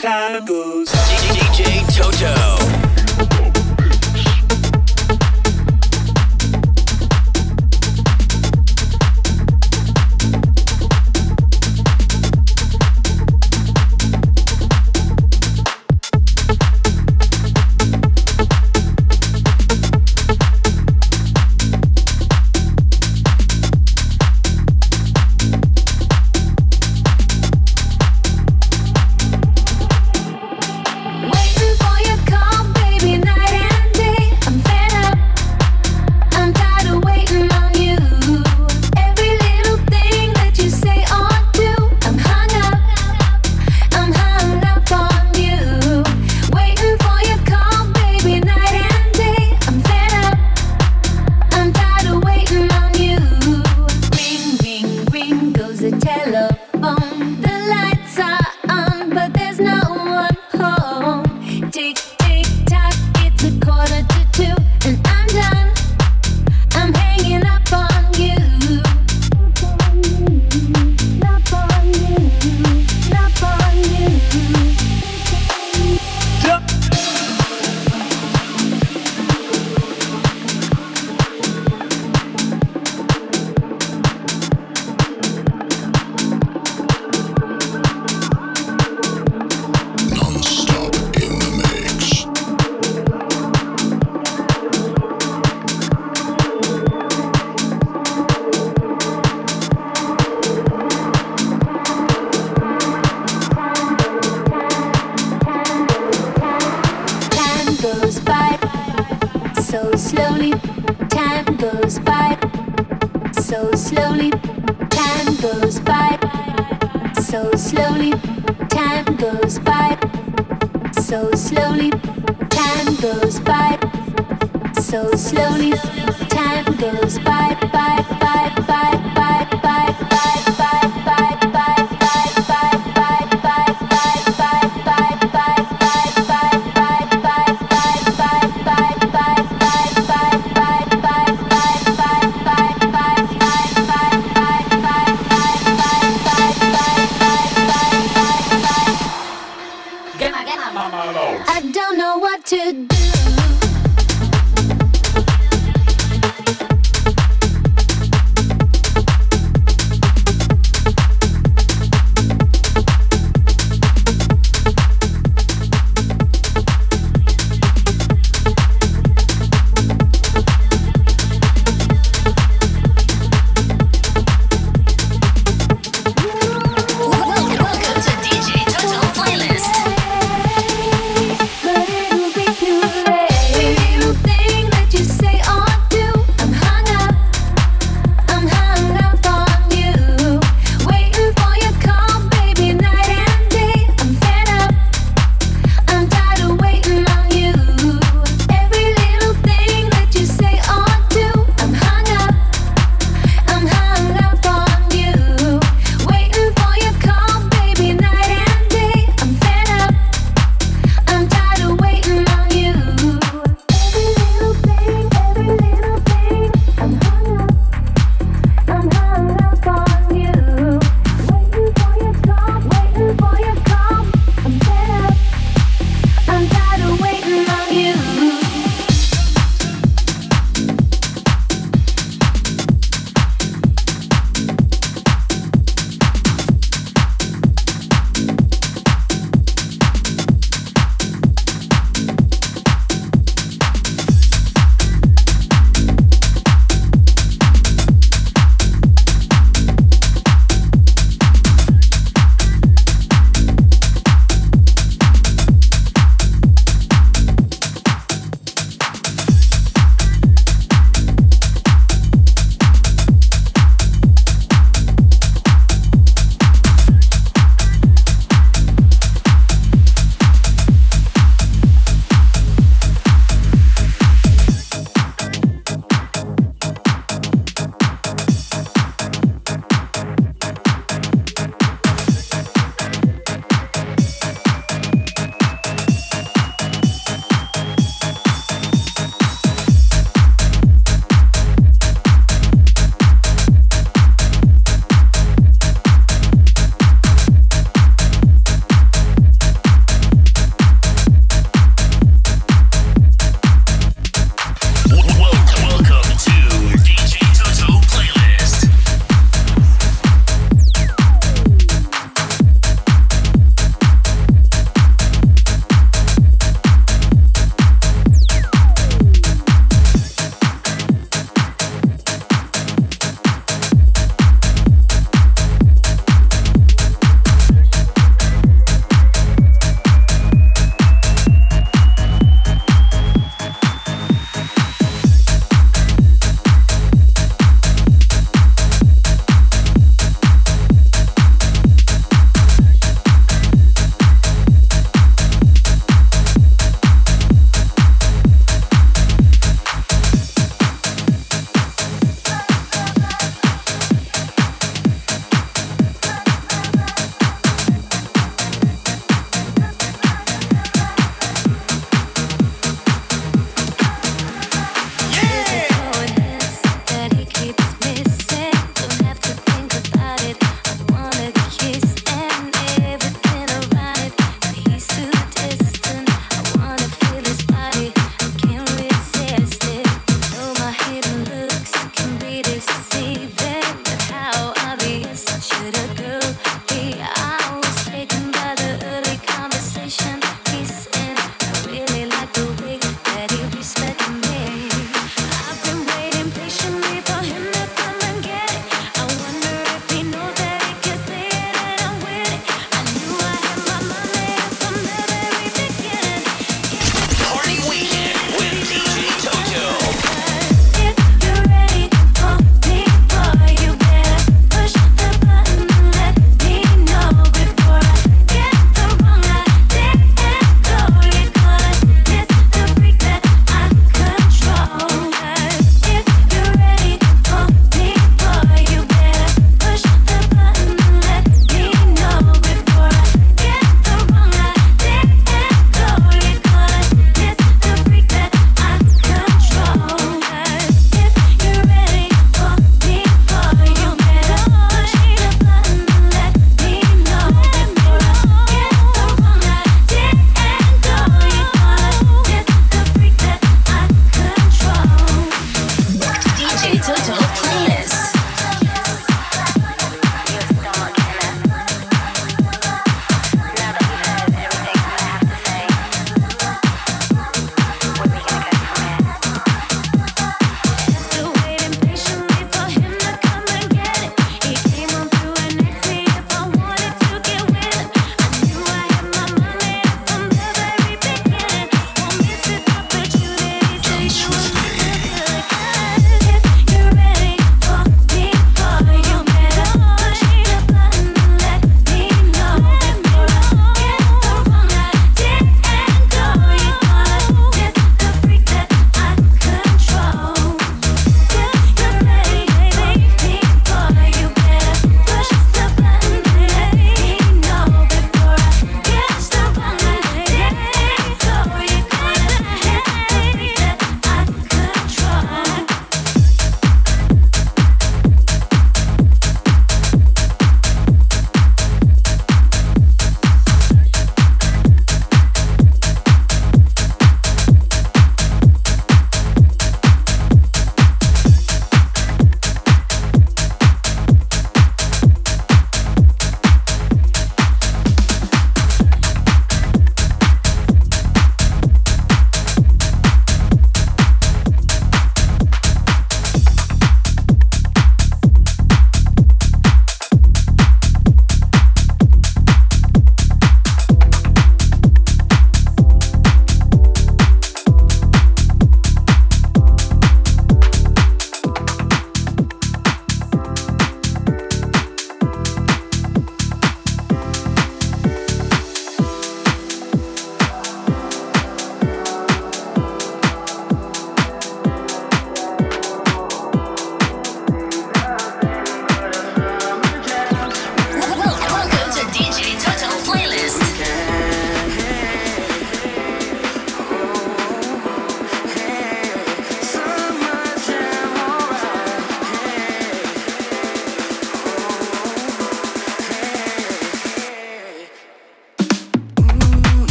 Time goes. DJ Toto.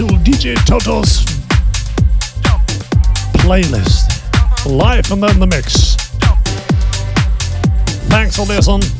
to DJ Toto's playlist. Live and then the mix. Thanks for listening.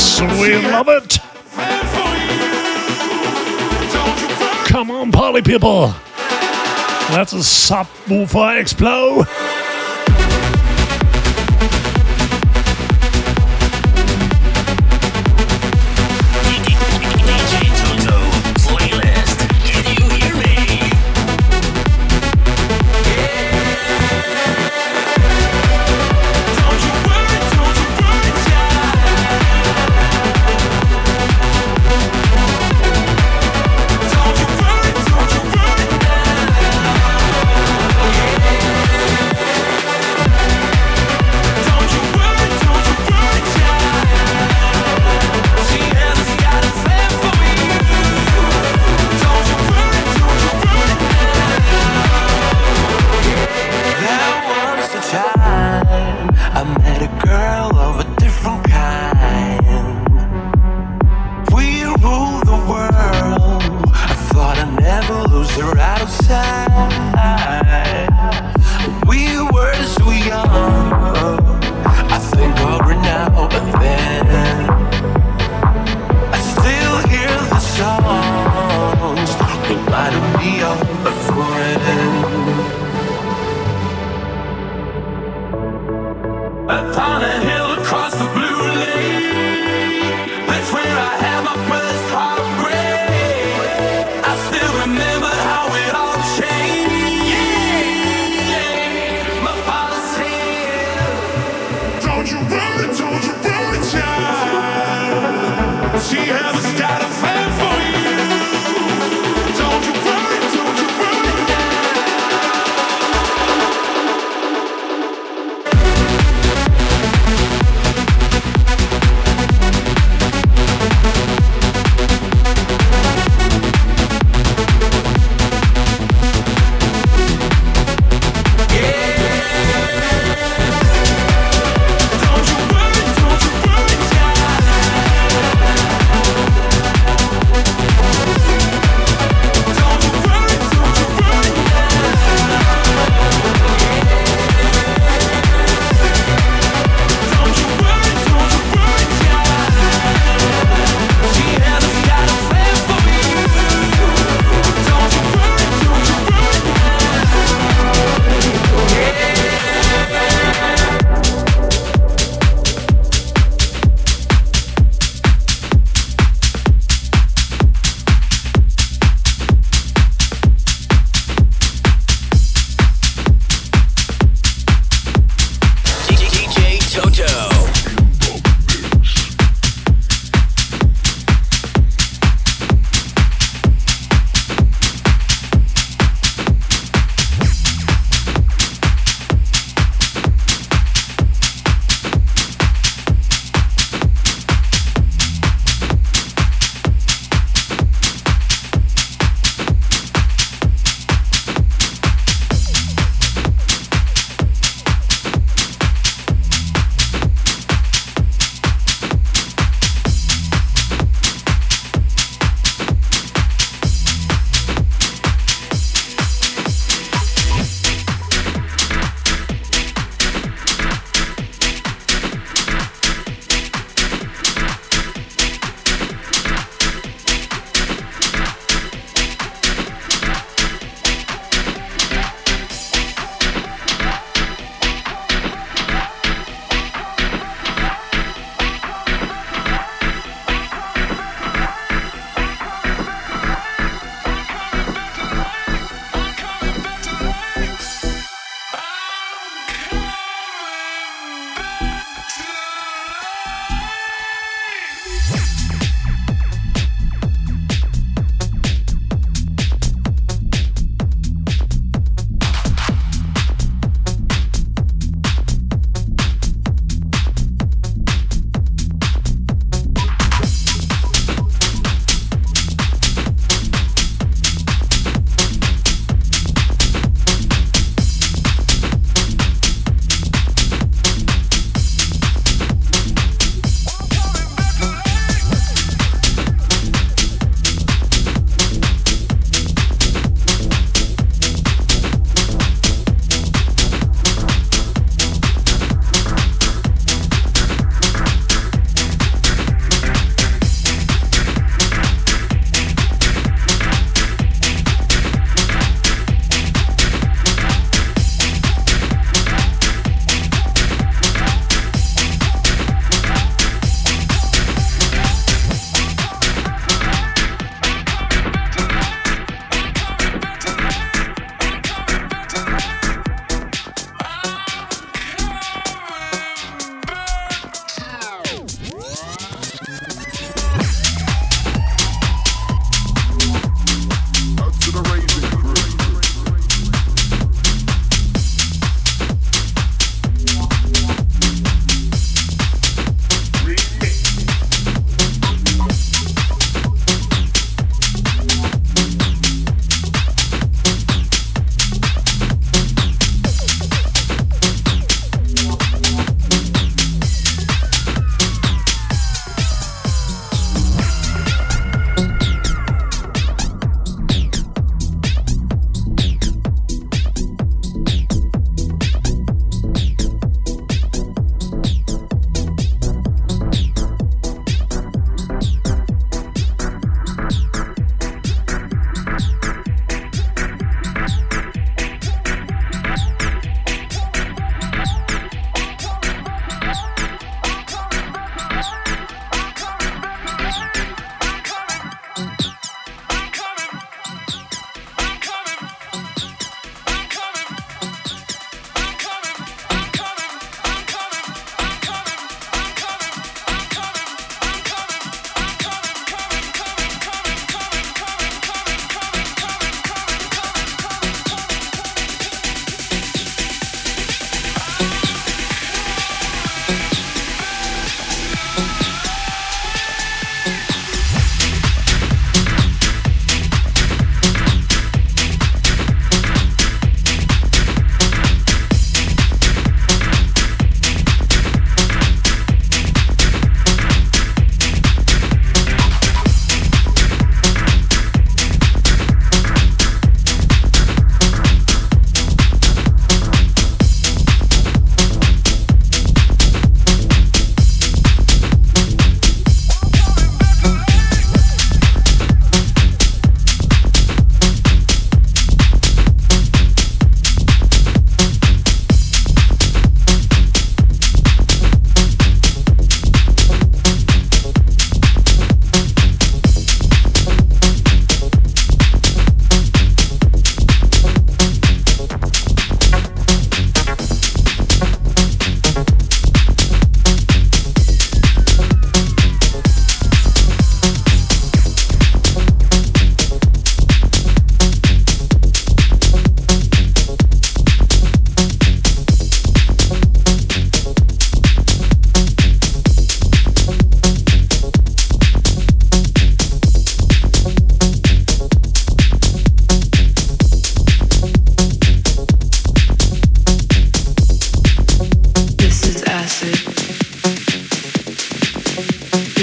Yes, we love it. Come on, party people. Let the subwoofer explode.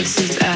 This is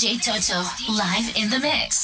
DJ Toto. Live in the mix. In the mix.